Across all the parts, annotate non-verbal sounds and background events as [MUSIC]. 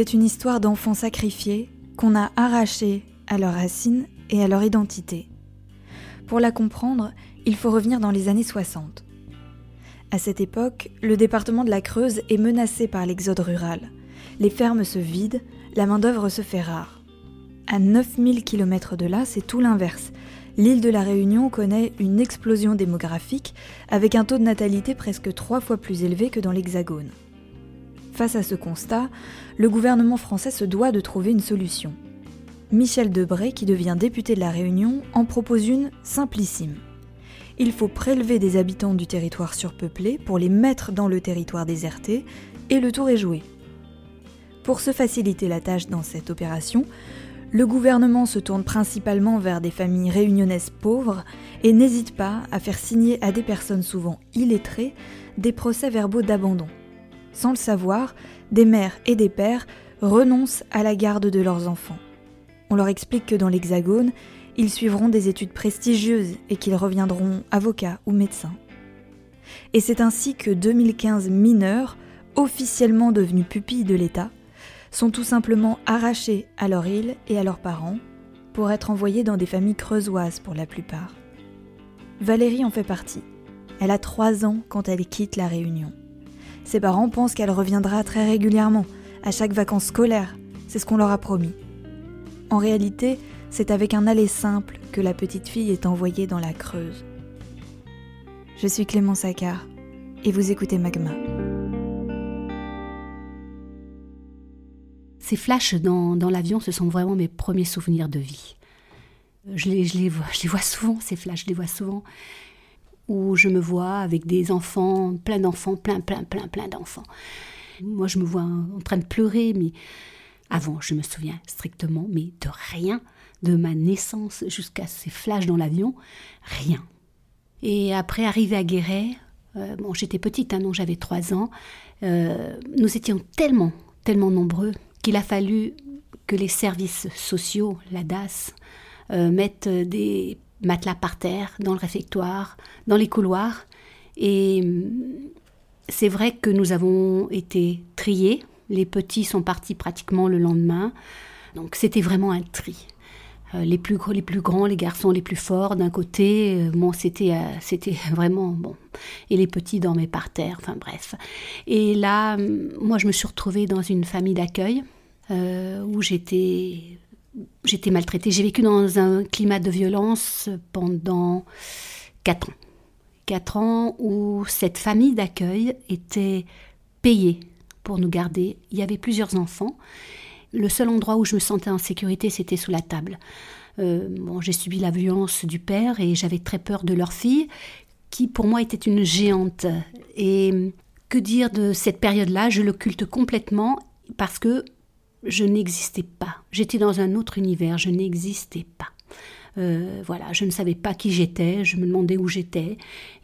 C'est une histoire d'enfants sacrifiés qu'on a arrachés à leurs racines et à leur identité. Pour la comprendre, il faut revenir dans les années 60. À cette époque, le département de la Creuse est menacé par l'exode rural. Les fermes se vident, la main-d'œuvre se fait rare. À 9000 km de là, c'est tout l'inverse. L'île de la Réunion connaît une explosion démographique avec un taux de natalité presque trois fois plus élevé que dans l'Hexagone. Face à ce constat, le gouvernement français se doit de trouver une solution. Michel Debré, qui devient député de la Réunion, en propose une simplissime. Il faut prélever des habitants du territoire surpeuplé pour les mettre dans le territoire déserté, et le tour est joué. Pour se faciliter la tâche dans cette opération, le gouvernement se tourne principalement vers des familles réunionnaises pauvres et n'hésite pas à faire signer à des personnes souvent illettrées des procès-verbaux d'abandon. Sans le savoir, des mères et des pères renoncent à la garde de leurs enfants. On leur explique que dans l'Hexagone, ils suivront des études prestigieuses et qu'ils reviendront avocats ou médecins. Et c'est ainsi que 2015 mineurs, officiellement devenus pupilles de l'État, sont tout simplement arrachés à leur île et à leurs parents pour être envoyés dans des familles creusoises pour la plupart. Valérie en fait partie. Elle a trois ans quand elle quitte la Réunion. Ses parents pensent qu'elle reviendra très régulièrement, à chaque vacances scolaires, c'est ce qu'on leur a promis. En réalité, c'est avec un aller simple que la petite fille est envoyée dans la Creuse. Je suis Clément Saccard et vous écoutez Magma. Ces flashs dans, l'avion, ce sont vraiment mes premiers souvenirs de vie. Je les, je les, vois, je les vois souvent, ces flashs, je les vois souvent où je me vois avec des enfants, plein d'enfants, plein, plein, plein, plein d'enfants. Moi, je me vois en train de pleurer, mais avant, je me souviens strictement, mais de rien, de ma naissance jusqu'à ces flashs dans l'avion, rien. Et après, arrivé à Guéret, euh, bon, j'étais petite, hein, non, j'avais trois ans, euh, nous étions tellement, tellement nombreux qu'il a fallu que les services sociaux, la DAS, euh, mettent des matelas par terre, dans le réfectoire, dans les couloirs. Et hum, c'est vrai que nous avons été triés. Les petits sont partis pratiquement le lendemain. Donc c'était vraiment un tri. Euh, les plus, les plus grands, les garçons les plus forts d'un côté, euh, bon, c'était, euh, c'était [LAUGHS] vraiment bon. Et les petits dormaient par terre, enfin bref. Et là, moi, je me suis retrouvée dans une famille d'accueil où j'étais j'étais maltraitée. J'ai vécu dans un climat de violence pendant quatre ans. Quatre ans où cette famille d'accueil était payée pour nous garder. Il y avait plusieurs enfants. Le seul endroit où je me sentais en sécurité, c'était sous la table. Euh, bon, j'ai subi la violence du père et j'avais très peur de leur fille, qui pour moi était une géante. Et que dire de cette période-là? Je l'occulte complètement parce que je n'existais pas. J'étais dans un autre univers, je n'existais pas. Euh, voilà, je ne savais pas qui j'étais, je me demandais où j'étais,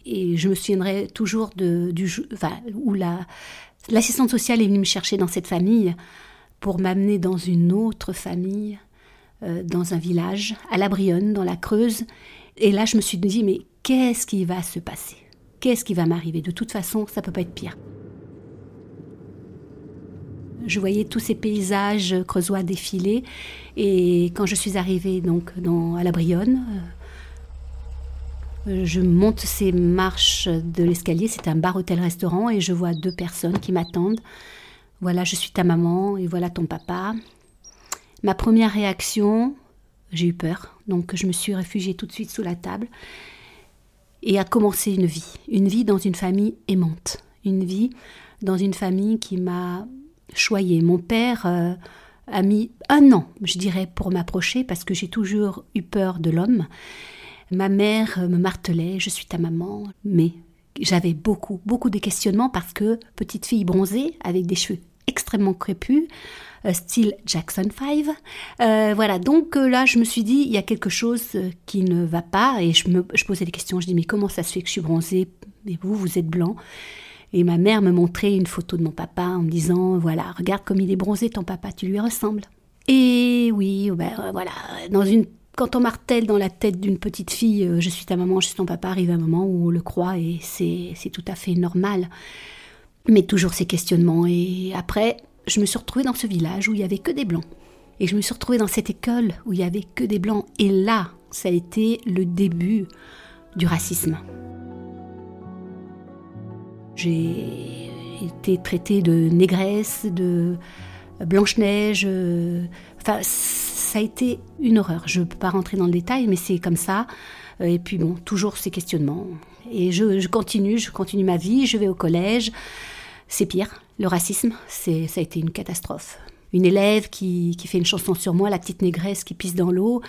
et je me souviendrai toujours de, du, enfin, où la, l'assistante sociale est venue me chercher dans cette famille pour m'amener dans une autre famille, euh, dans un village, à la Brionne, dans la Creuse. Et là, je me suis dit, mais qu'est-ce qui va se passer? Qu'est-ce qui va m'arriver? De toute façon, ça peut pas être pire. Je voyais tous ces paysages creusois défiler. Et quand je suis arrivée donc à la Brionne, euh, je monte ces marches de l'escalier. C'est un bar-hôtel-restaurant et je vois deux personnes qui m'attendent. Voilà, je suis ta maman et voilà ton papa. Ma première réaction, j'ai eu peur. Donc je me suis réfugiée tout de suite sous la table et a commencé une vie. Une vie dans une famille aimante. Une vie dans une famille qui m'a choyé. Mon père euh, a mis un an, je dirais, pour m'approcher parce que j'ai toujours eu peur de l'homme. Ma mère me martelait, je suis ta maman, mais j'avais beaucoup, beaucoup de questionnements parce que petite fille bronzée avec des cheveux extrêmement crépus, euh, style Jackson 5. Euh, voilà, donc là, je me suis dit, il y a quelque chose qui ne va pas et je me je posais des questions. Je dis, mais comment ça se fait que je suis bronzée? Et vous, vous êtes blanc? Et ma mère me montrait une photo de mon papa en me disant Voilà, regarde comme il est bronzé, ton papa, tu lui ressembles. Et oui, ben, euh, voilà, dans une, quand on martèle dans la tête d'une petite fille euh, Je suis ta maman, je suis ton papa, arrive un moment où on le croit et c'est tout à fait normal. Mais toujours ces questionnements. Et après, je me suis retrouvée dans ce village où il y avait que des blancs. Et je me suis retrouvée dans cette école où il y avait que des blancs. Et là, ça a été le début du racisme. J'ai été traitée de négresse, de blanche-neige. Euh, enfin, ça a été une horreur. Je ne peux pas rentrer dans le détail, mais c'est comme ça. Et puis bon, toujours ces questionnements. Et je, continue, je continue ma vie, je vais au collège. C'est pire, le racisme, ça a été une catastrophe. Une élève qui, qui, fait une chanson sur moi, la petite négresse qui pisse dans l'eau,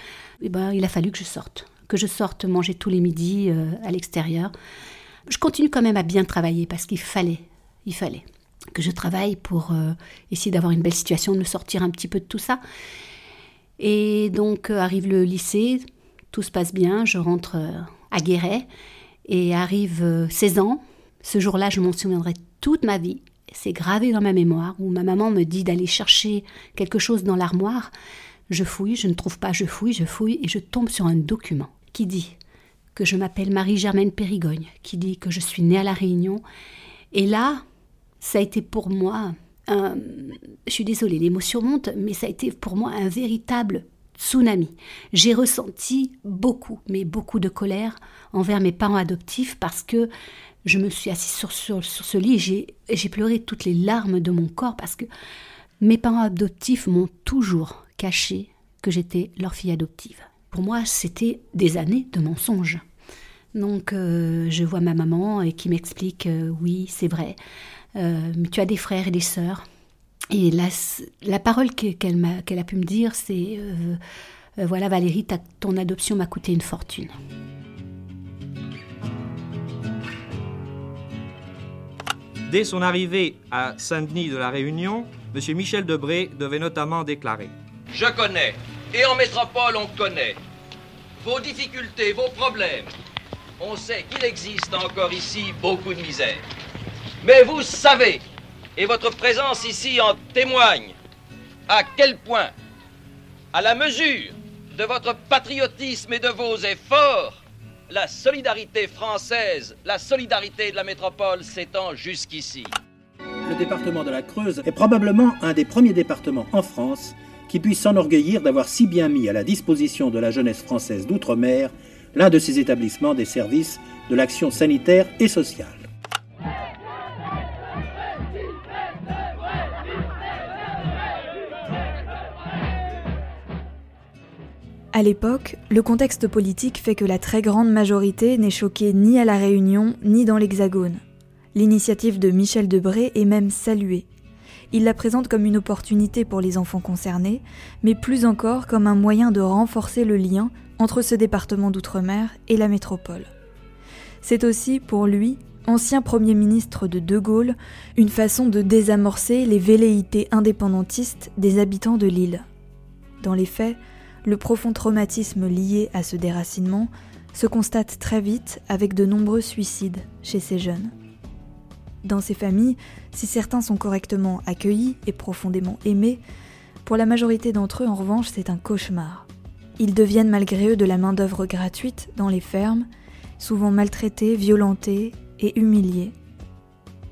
eh ben, il a fallu que je sorte. Que je sorte manger tous les midis euh, à l'extérieur. Je continue quand même à bien travailler parce qu'il fallait, il fallait que je travaille pour euh, essayer d'avoir une belle situation, de me sortir un petit peu de tout ça. Et donc euh, arrive le lycée, tout se passe bien, je rentre à Guéret et arrive 16 ans. Ce jour-là, je m'en souviendrai toute ma vie. C'est gravé dans ma mémoire, où ma maman me dit d'aller chercher quelque chose dans l'armoire. Je fouille, je ne trouve pas, je fouille, je fouille, et je tombe sur un document qui dit que je m'appelle Marie-Germaine Périgogne, qui dit que je suis née à La Réunion. Et là, ça a été pour moi un... Je suis désolée, l'émotion monte, mais ça a été pour moi un véritable tsunami. J'ai ressenti beaucoup, mais beaucoup de colère envers mes parents adoptifs parce que je me suis assise sur, sur, ce lit et j'ai pleuré toutes les larmes de mon corps parce que mes parents adoptifs m'ont toujours caché que j'étais leur fille adoptive. Pour moi, c'était des années de mensonges. Donc, euh, je vois ma maman et qui m'explique euh, oui, c'est vrai, euh, mais tu as des frères et des sœurs. Et la, la parole qu'elle a pu me dire, c'est voilà, Valérie, ton adoption m'a coûté une fortune. Dès son arrivée à Saint-Denis de la Réunion, M. Michel Debré devait notamment déclarer Je connais, et en métropole on connaît, vos difficultés, vos problèmes. On sait qu'il existe encore ici beaucoup de misère. Mais vous savez, et votre présence ici en témoigne, à quel point, à la mesure de votre patriotisme et de vos efforts, la solidarité française, la solidarité de la métropole s'étend jusqu'ici. Le département de la Creuse est probablement un des premiers départements en France qui puisse s'enorgueillir d'avoir si bien mis à la disposition de la jeunesse française d'outre-mer l'un de ses établissements des services de l'action sanitaire et sociale. À l'époque, le contexte politique fait que la très grande majorité n'est choquée ni à La Réunion ni dans l'Hexagone. L'initiative de Michel Debré est même saluée. Il la présente comme une opportunité pour les enfants concernés, mais plus encore comme un moyen de renforcer le lien entre ce département d'outre-mer et la métropole. C'est aussi, pour lui, ancien Premier ministre de De Gaulle, une façon de désamorcer les velléités indépendantistes des habitants de l'île. Dans les faits, le profond traumatisme lié à ce déracinement se constate très vite avec de nombreux suicides chez ces jeunes. Dans ces familles, si certains sont correctement accueillis et profondément aimés, pour la majorité d'entre eux, en revanche, c'est un cauchemar. Ils deviennent malgré eux de la main-d'œuvre gratuite dans les fermes, souvent maltraités, violentés et humiliés.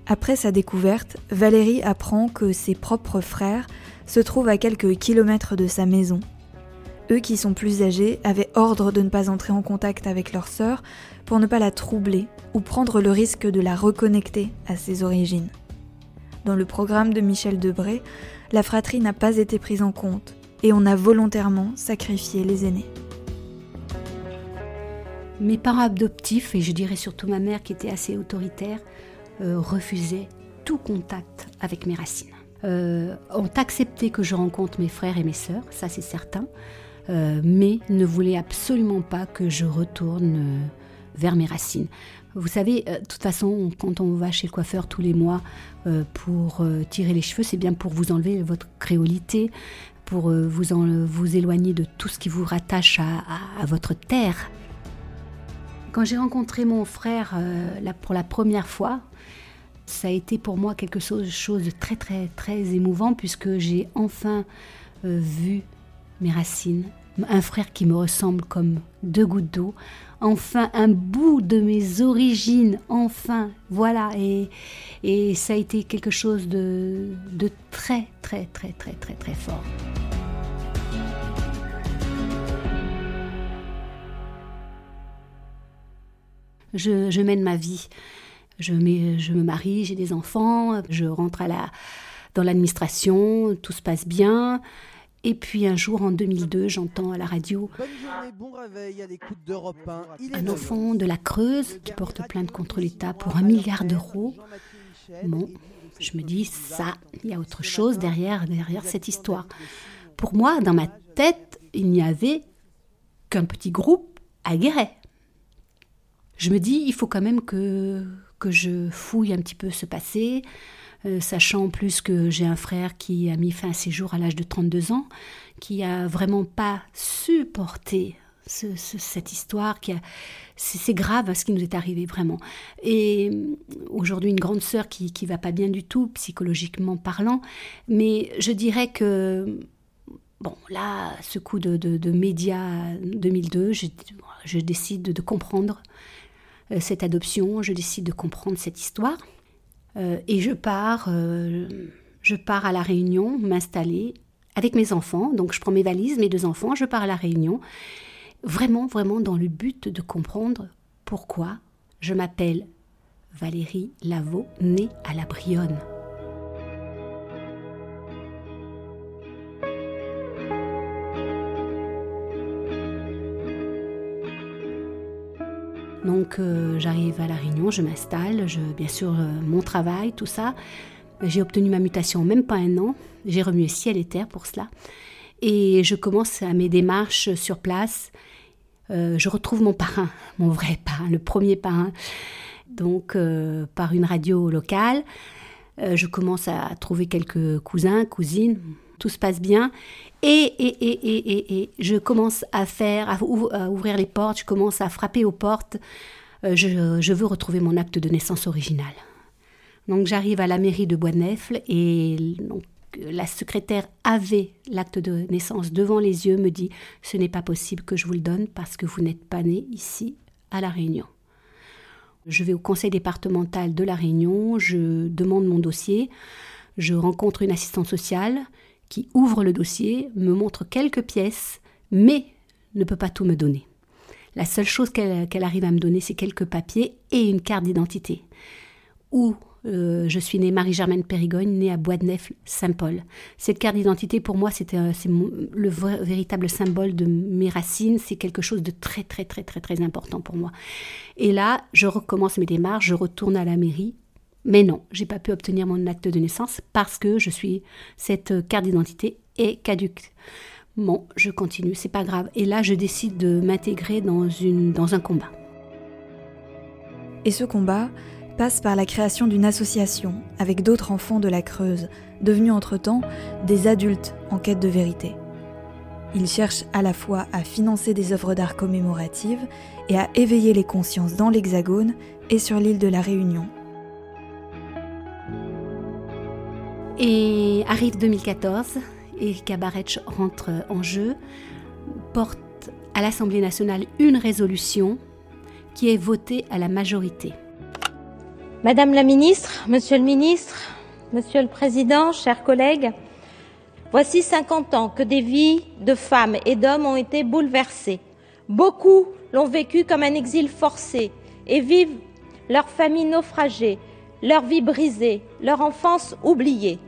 Après sa découverte, Valérie apprend que ses propres frères se trouvent à quelques kilomètres de sa maison eux qui sont plus âgés avaient ordre de ne pas entrer en contact avec leur sœur pour ne pas la troubler ou prendre le risque de la reconnecter à ses origines. Dans le programme de Michel Debré, la fratrie n'a pas été prise en compte et on a volontairement sacrifié les aînés. Mes parents adoptifs, et je dirais surtout ma mère qui était assez autoritaire, euh, refusaient tout contact avec mes racines. Euh, ont accepté que je rencontre mes frères et mes sœurs, ça c'est certain, euh, mais ne voulait absolument pas que je retourne euh, vers mes racines. Vous savez, euh, de toute façon, quand on va chez le coiffeur tous les mois pour tirer les cheveux, c'est bien pour vous enlever votre créolité, pour vous, vous éloigner de tout ce qui vous rattache à, votre terre. Quand j'ai rencontré mon frère pour la première fois, ça a été pour moi quelque chose, chose de très très très émouvant puisque j'ai enfin vu mes racines, un frère qui me ressemble comme deux gouttes d'eau, enfin un bout de mes origines, enfin, voilà, et, et ça a été quelque chose de, de très, très, très, très, très, très fort. Je, je, mène ma vie. Je, je me marie, j'ai des enfants, je rentre à la, dans l'administration, tout se passe bien. Et puis un jour, en 2002, j'entends à la radio un enfant de la Creuse qui porte plainte contre l'État pour un milliard d'euros. Bon, je me dis, ça, il y a autre chose derrière, derrière cette histoire. Pour moi, dans ma tête, il n'y avait qu'un petit groupe à Guéret. Je me dis, il faut quand même que, que je fouille un petit peu ce passé, euh, sachant en plus que j'ai un frère qui a mis fin à ses jours à l'âge de 32 ans, qui a vraiment pas supporté cette histoire, qui c'est, grave ce qui nous est arrivé vraiment. Et euh, aujourd'hui, une grande sœur qui qui va pas bien du tout, psychologiquement parlant, mais je dirais que bon, là, ce coup de, de, de médias 2002, je, je décide de, comprendre euh, cette adoption, je décide de comprendre cette histoire. Euh, et je pars, euh, je pars à la Réunion m'installer avec mes enfants. Donc je prends mes valises, mes deux enfants, je pars à la Réunion, vraiment, vraiment dans le but de comprendre pourquoi je m'appelle Valérie Lavaux, née à la Brionne. Donc euh, j'arrive à La Réunion, je m'installe, je, bien sûr euh, mon travail, tout ça. J'ai obtenu ma mutation en même pas un an. J'ai remué ciel et terre pour cela. Et je commence à mes démarches sur place. Euh, je retrouve mon parrain, [LAUGHS] mon vrai parrain, le premier parrain, donc par une radio locale. je commence à trouver quelques cousins, cousines, tout se passe bien. Et, et, et, et, je commence à faire, à, ouvrir les portes, je commence à frapper aux portes. Euh, je, veux retrouver mon acte de naissance original. Donc j'arrive à la mairie de Boisnefle et donc, la secrétaire avait l'acte de naissance devant les yeux, me dit ce n'est pas possible que je vous le donne parce que vous n'êtes pas né ici à La Réunion. Je vais au conseil départemental de La Réunion, je demande mon dossier, je rencontre une assistante sociale qui ouvre le dossier, me montre quelques pièces, mais ne peut pas tout me donner. La seule chose qu'elle arrive à me donner, c'est quelques papiers et une carte d'identité. Où euh, je suis née Marie-Germaine Périgogne, née à Bois-de-Nefle, Saint-Paul. Cette carte d'identité, pour moi, c'est le véritable symbole de mes racines. C'est quelque chose de très, très, très, très, très important pour moi. Et là, je recommence mes démarches, je retourne à la mairie mais non, j'ai pas pu obtenir mon acte de naissance parce que je suis cette carte d'identité est caduque. Bon, je continue, c'est pas grave. Et là, je décide de m'intégrer dans, dans un combat. Et ce combat passe par la création d'une association avec d'autres enfants de la Creuse, devenus entre-temps des adultes en quête de vérité. Ils cherchent à la fois à financer des œuvres d'art commémoratives et à éveiller les consciences dans l'Hexagone et sur l'île de la Réunion Et arrive 2014 et Kabaretch rentre en jeu, porte à l'Assemblée nationale une résolution qui est votée à la majorité. Madame la ministre, Monsieur le ministre, Monsieur le Président, chers collègues, voici 50 ans que des vies de femmes et d'hommes ont été bouleversées. Beaucoup l'ont vécu comme un exil forcé et vivent leur famille naufragée, leur vie brisée, leur enfance oubliée,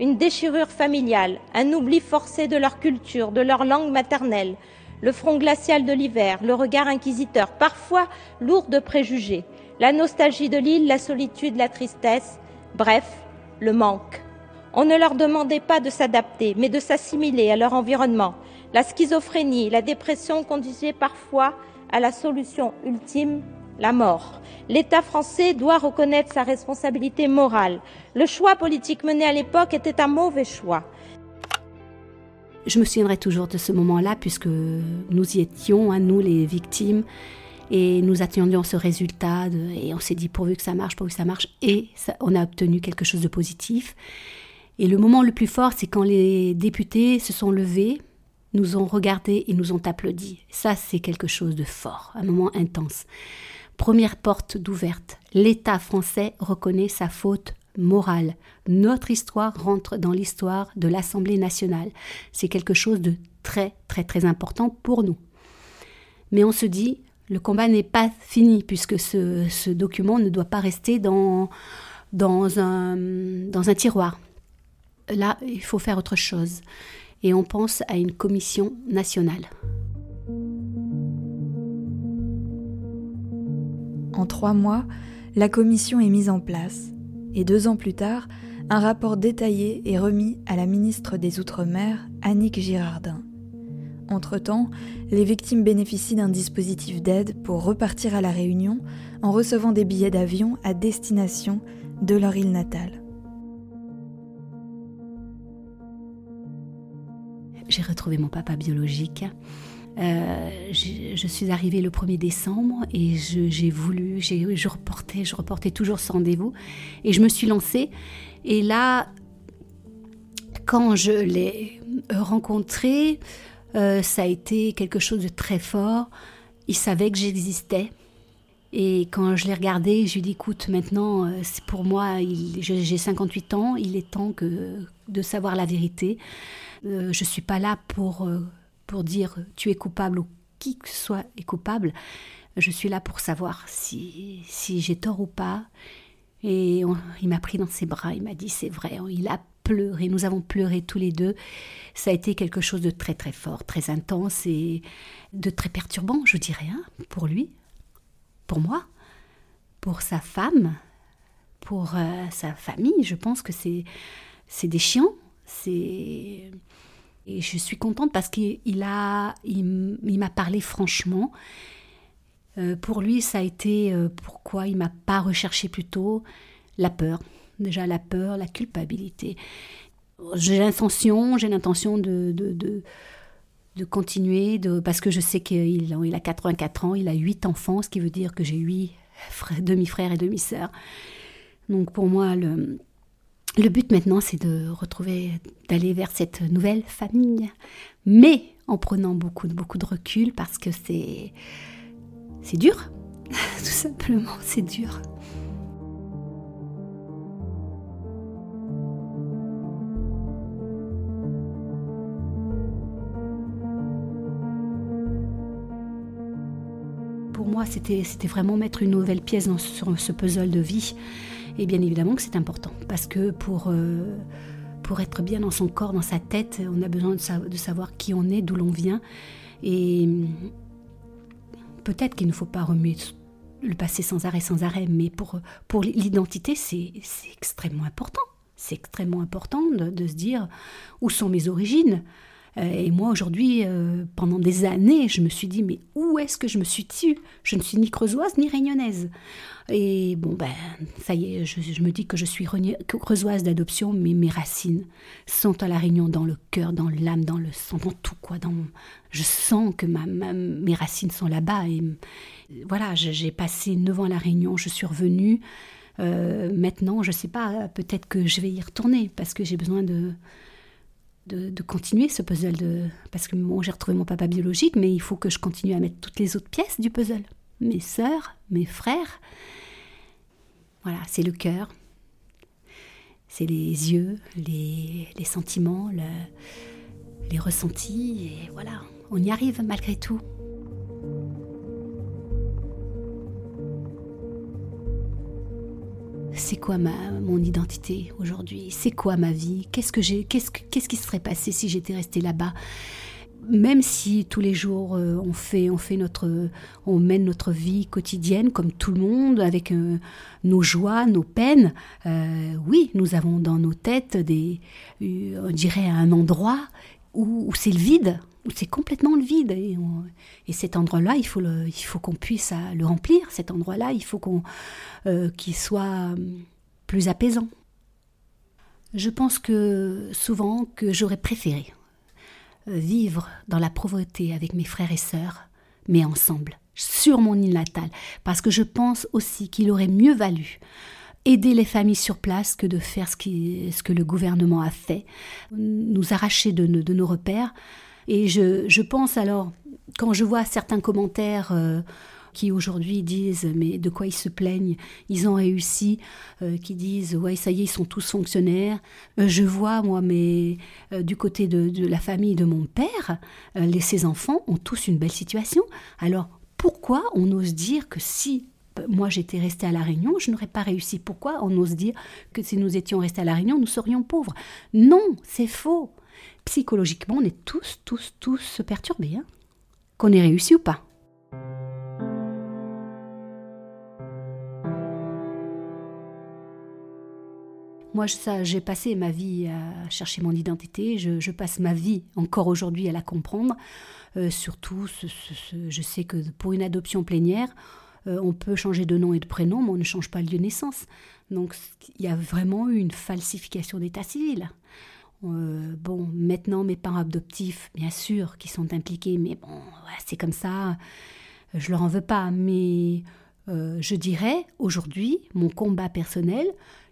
une déchirure familiale, un oubli forcé de leur culture, de leur langue maternelle, le front glacial de l'hiver, le regard inquisiteur, parfois lourd de préjugés, la nostalgie de l'île, la solitude, la tristesse, bref, le manque. On ne leur demandait pas de s'adapter, mais de s'assimiler à leur environnement. La schizophrénie, la dépression conduisaient parfois à la solution ultime, la mort. L'État français doit reconnaître sa responsabilité morale. Le choix politique mené à l'époque était un mauvais choix. Je me souviendrai toujours de ce moment-là, puisque nous y étions, hein, nous les victimes, et nous attendions ce résultat, et on s'est dit pourvu que ça marche, pourvu que ça marche, et on a obtenu quelque chose de positif. Et le moment le plus fort, c'est quand les députés se sont levés, nous ont regardés et nous ont applaudi. Ça, c'est quelque chose de fort, un moment intense. Première porte d'ouverte. L'État français reconnaît sa faute morale. Notre histoire rentre dans l'histoire de l'Assemblée nationale. C'est quelque chose de très, très, très important pour nous. Mais on se dit, le combat n'est pas fini puisque ce, document ne doit pas rester dans, un, dans un tiroir. Là, il faut faire autre chose. Et on pense à une commission nationale. En trois mois, la commission est mise en place et deux ans plus tard, un rapport détaillé est remis à la ministre des Outre-mer, Annick Girardin. Entre-temps, les victimes bénéficient d'un dispositif d'aide pour repartir à la Réunion en recevant des billets d'avion à destination de leur île natale. J'ai retrouvé mon papa biologique euh, je, suis arrivée le 1er décembre et j'ai voulu, je reportais, je reportais toujours ce rendez-vous et je me suis lancée. Et là, quand je l'ai rencontré, euh, ça a été quelque chose de très fort. Il savait que j'existais. Et quand je l'ai regardé, je lui ai dit, écoute, maintenant, euh, c'est pour moi, j'ai 58 ans, il est temps de savoir la vérité. je ne suis pas là pour pour dire tu es coupable ou qui que soit est coupable. Je suis là pour savoir si, si j'ai tort ou pas. Et il m'a pris dans ses bras, il m'a dit c'est vrai, il a pleuré, nous avons pleuré tous les deux. Ça a été quelque chose de très très fort, très intense et de très perturbant, je dirais, hein, pour lui, pour moi, pour sa femme, pour euh, sa famille. Je pense que c'est c'est déchiant, c'est et je suis contente parce qu'il a, il, m'a parlé franchement. Euh, pour lui, ça a été euh, pourquoi il m'a pas recherché plus tôt la peur. Déjà la peur, la culpabilité. J'ai l'intention, j'ai l'intention de, de, de, continuer, de, parce que je sais qu'il il a 84 ans, il a 8 enfants, ce qui veut dire que j'ai 8 demi-frères et demi-sœurs. Donc pour moi, le, le but maintenant, c'est de retrouver, d'aller vers cette nouvelle famille, mais en prenant beaucoup, beaucoup de recul parce que c'est, c'est dur, [LAUGHS] tout simplement, c'est dur. C'était, vraiment mettre une nouvelle pièce dans, sur ce puzzle de vie. Et bien évidemment que c'est important, parce que pour, euh, pour être bien dans son corps, dans sa tête, on a besoin de, savoir qui on est, d'où l'on vient. Et peut-être qu'il ne faut pas remuer le passé sans arrêt, sans arrêt, mais pour, pour l'identité, c'est extrêmement important. C'est extrêmement important de, se dire où sont mes origines, et moi, aujourd'hui, euh, pendant des années, je me suis dit, mais où est-ce que je me suis tue Je ne suis ni creusoise ni réunionnaise. Et bon, ben, ça y est, je, me dis que je suis creusoise d'adoption, mais mes racines sont à la Réunion, dans le cœur, dans l'âme, dans le sang, dans tout, quoi. Dans, je sens que ma, mes racines sont là-bas. Et voilà, j'ai passé neuf ans à la Réunion, je suis revenue. Euh, maintenant, je ne sais pas, peut-être que je vais y retourner parce que j'ai besoin de, de, continuer ce puzzle. De, parce que bon, j'ai retrouvé mon papa biologique, mais il faut que je continue à mettre toutes les autres pièces du puzzle. Mes sœurs, mes frères. Voilà, c'est le cœur, c'est les yeux, les, les sentiments, les ressentis, et voilà, on y arrive malgré tout. C'est quoi ma, mon identité aujourd'hui? C'est quoi ma vie? Qu'est-ce que j'ai? Qu'est-ce, qu'est-ce qui serait passé si j'étais restée là-bas? Même si tous les jours euh, on fait on fait notre on mène notre vie quotidienne comme tout le monde avec euh, nos joies nos peines euh, oui nous avons dans nos têtes des on dirait un endroit où, c'est le vide c'est complètement le vide. Et, et cet endroit-là il faut qu'on puisse le remplir. Cet endroit-là il faut euh, qui soit plus apaisant. Je pense que souvent que j'aurais préféré euh, vivre dans la pauvreté avec mes frères et sœurs, mais ensemble, sur mon île natale, parce que je pense aussi qu'il aurait mieux valu aider les familles sur place que de faire ce, que le gouvernement a fait, nous arracher de nos repères, Et je, je pense alors, quand je vois certains commentaires euh, qui aujourd'hui disent mais de quoi ils se plaignent, ils ont réussi, euh, qui disent ouais ça y est ils sont tous fonctionnaires. Euh, je vois moi mais du côté de, de, la famille de mon père, les, ses enfants ont tous une belle situation. Alors pourquoi on ose dire que si moi j'étais restée à La Réunion, je n'aurais pas réussi? Pourquoi on ose dire que si nous étions restés à La Réunion, nous serions pauvres? Non, c'est faux. Psychologiquement, on est tous, tous, tous perturbés. Hein qu'on ait réussi ou pas. Moi, ça, j'ai passé ma vie à chercher mon identité. Je, passe ma vie encore aujourd'hui à la comprendre. Euh, surtout, je sais que pour une adoption plénière, euh, on peut changer de nom et de prénom, mais on ne change pas le lieu de naissance. Donc, il y a vraiment eu une falsification d'état civil. Euh, bon, maintenant, mes parents adoptifs, bien sûr, qui sont impliqués, mais bon, c'est comme ça, je leur en veux pas. Mais euh, je dirais, aujourd'hui, mon combat personnel,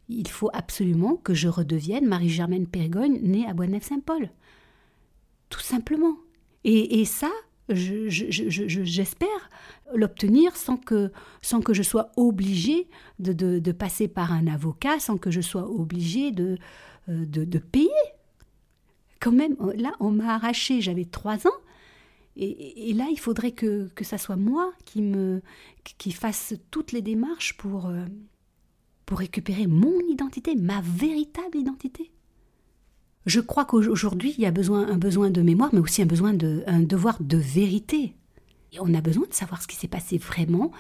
il faut absolument que je redevienne Marie-Germaine Périgogne, née à Boisneuf-Saint-Paul. Tout simplement. Et, ça, j'espère l'obtenir sans que, sans que je sois obligée de, passer par un avocat, sans que je sois obligée de, euh, de payer quand même, euh, là, on m'a arraché, j'avais trois ans. Et, là, il faudrait que, que ça soit moi qui, me, qui fasse toutes les démarches pour, euh, pour récupérer mon identité, ma véritable identité. Je crois qu'aujourd'hui, il y a besoin, un besoin de mémoire, mais aussi un, besoin de, un devoir de vérité on a besoin de savoir ce qui s'est passé vraiment.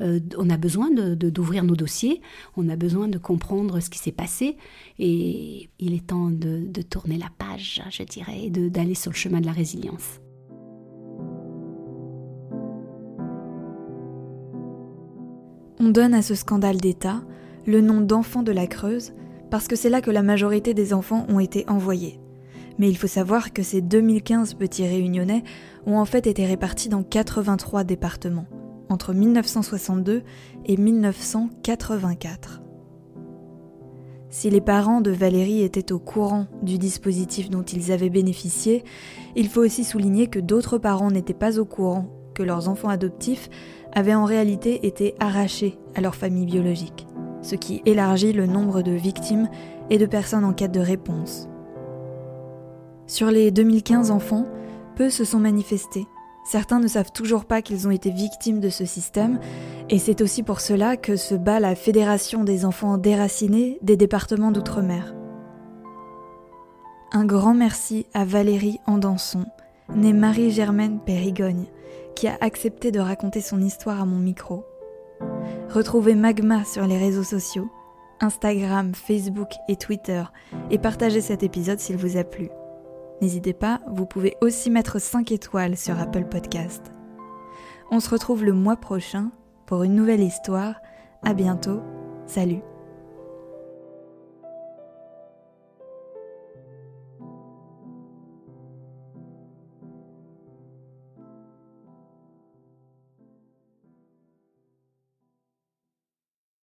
Euh, on a besoin d'ouvrir nos dossiers. On a besoin de comprendre ce qui s'est passé. Et il est temps de, tourner la page, je dirais, et d'aller sur le chemin de la résilience. On donne à ce scandale d'État le nom d'enfant de la Creuse parce que c'est là que la majorité des enfants ont été envoyés. Mais il faut savoir que ces 2015 petits réunionnais ont en fait été répartis dans 83 départements, entre 1962 et 1984. Si les parents de Valérie étaient au courant du dispositif dont ils avaient bénéficié, il faut aussi souligner que d'autres parents n'étaient pas au courant que leurs enfants adoptifs avaient en réalité été arrachés à leur famille biologique, ce qui élargit le nombre de victimes et de personnes en quête de réponse. Sur les 2015 enfants, peu se sont manifestés. Certains ne savent toujours pas qu'ils ont été victimes de ce système, et c'est aussi pour cela que se bat la Fédération des enfants déracinés des départements d'outre-mer. Un grand merci à Valérie Andanson, née Marie-Germaine Périgogne, qui a accepté de raconter son histoire à mon micro. Retrouvez Magma sur les réseaux sociaux, Instagram, Facebook et Twitter, et partagez cet épisode s'il vous a plu. N'hésitez pas, vous pouvez aussi mettre 5 étoiles sur Apple Podcast. On se retrouve le mois prochain pour une nouvelle histoire. À bientôt. Salut.